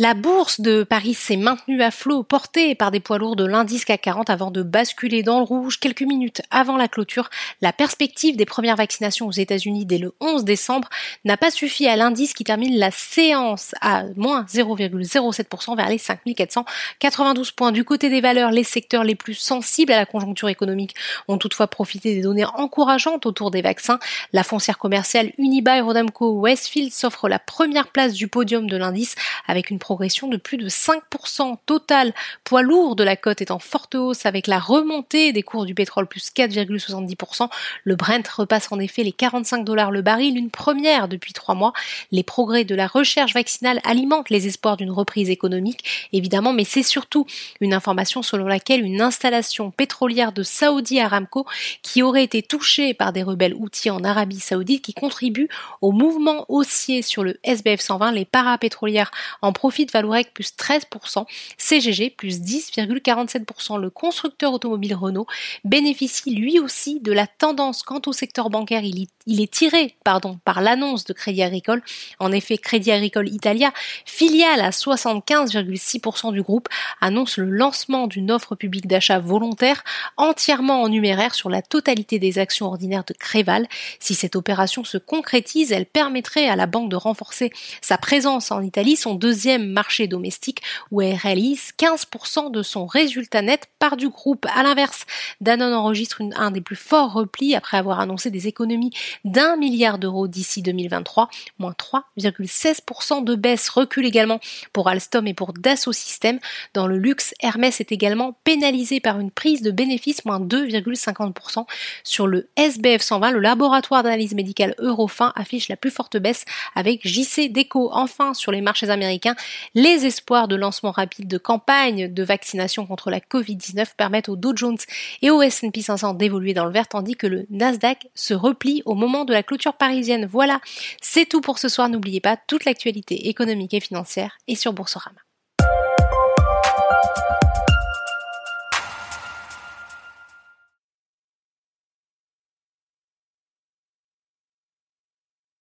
La bourse de Paris s'est maintenue à flot, portée par des poids lourds de l'indice CAC 40 avant de basculer dans le rouge quelques minutes avant la clôture. La perspective des premières vaccinations aux États-Unis dès le 11 décembre n'a pas suffi à l'indice qui termine la séance à moins 0,07% vers les 5492 points. Du côté des valeurs, les secteurs les plus sensibles à la conjoncture économique ont toutefois profité des données encourageantes autour des vaccins. La foncière commerciale Unibail Rodamco Westfield s'offre la première place du podium de l'indice avec une progression de plus de 5% total. Poids lourd de la cote est en forte hausse avec la remontée des cours du pétrole plus 4,70%. Le Brent repasse en effet les 45 dollars le baril, une première depuis trois mois. Les progrès de la recherche vaccinale alimentent les espoirs d'une reprise économique, évidemment, mais c'est surtout une information selon laquelle une installation pétrolière de Saudi Aramco qui aurait été touchée par des rebelles outils en Arabie Saoudite qui contribue au mouvement haussier sur le SBF 120. Les parapétrolières en profitent de Vallourec plus 13%, CGG plus 10,47%. Le constructeur automobile Renault bénéficie lui aussi de la tendance quant au secteur bancaire. Il, il est tiré pardon, par l'annonce de Crédit Agricole. En effet, Crédit Agricole Italia, filiale à 75,6% du groupe, annonce le lancement d'une offre publique d'achat volontaire entièrement en numéraire sur la totalité des actions ordinaires de Créval. Si cette opération se concrétise, elle permettrait à la banque de renforcer sa présence en Italie, son deuxième marché domestique où elle réalise 15% de son résultat net par du groupe. À l'inverse, Danone enregistre un des plus forts replis après avoir annoncé des économies d'un milliard d'euros d'ici 2023, moins 3,16% de baisse. Recule également pour Alstom et pour Dassault Systèmes. Dans le luxe, Hermès est également pénalisé par une prise de bénéfices, moins 2,50%. Sur le SBF 120, le laboratoire d'analyse médicale Eurofin affiche la plus forte baisse avec JC Deco. Enfin, sur les marchés américains, les espoirs de lancement rapide de campagne de vaccination contre la Covid-19 permettent au Dow Jones et au S&P 500 d'évoluer dans le vert tandis que le Nasdaq se replie au moment de la clôture parisienne. Voilà, c'est tout pour ce soir. N'oubliez pas, toute l'actualité économique et financière est sur Boursorama.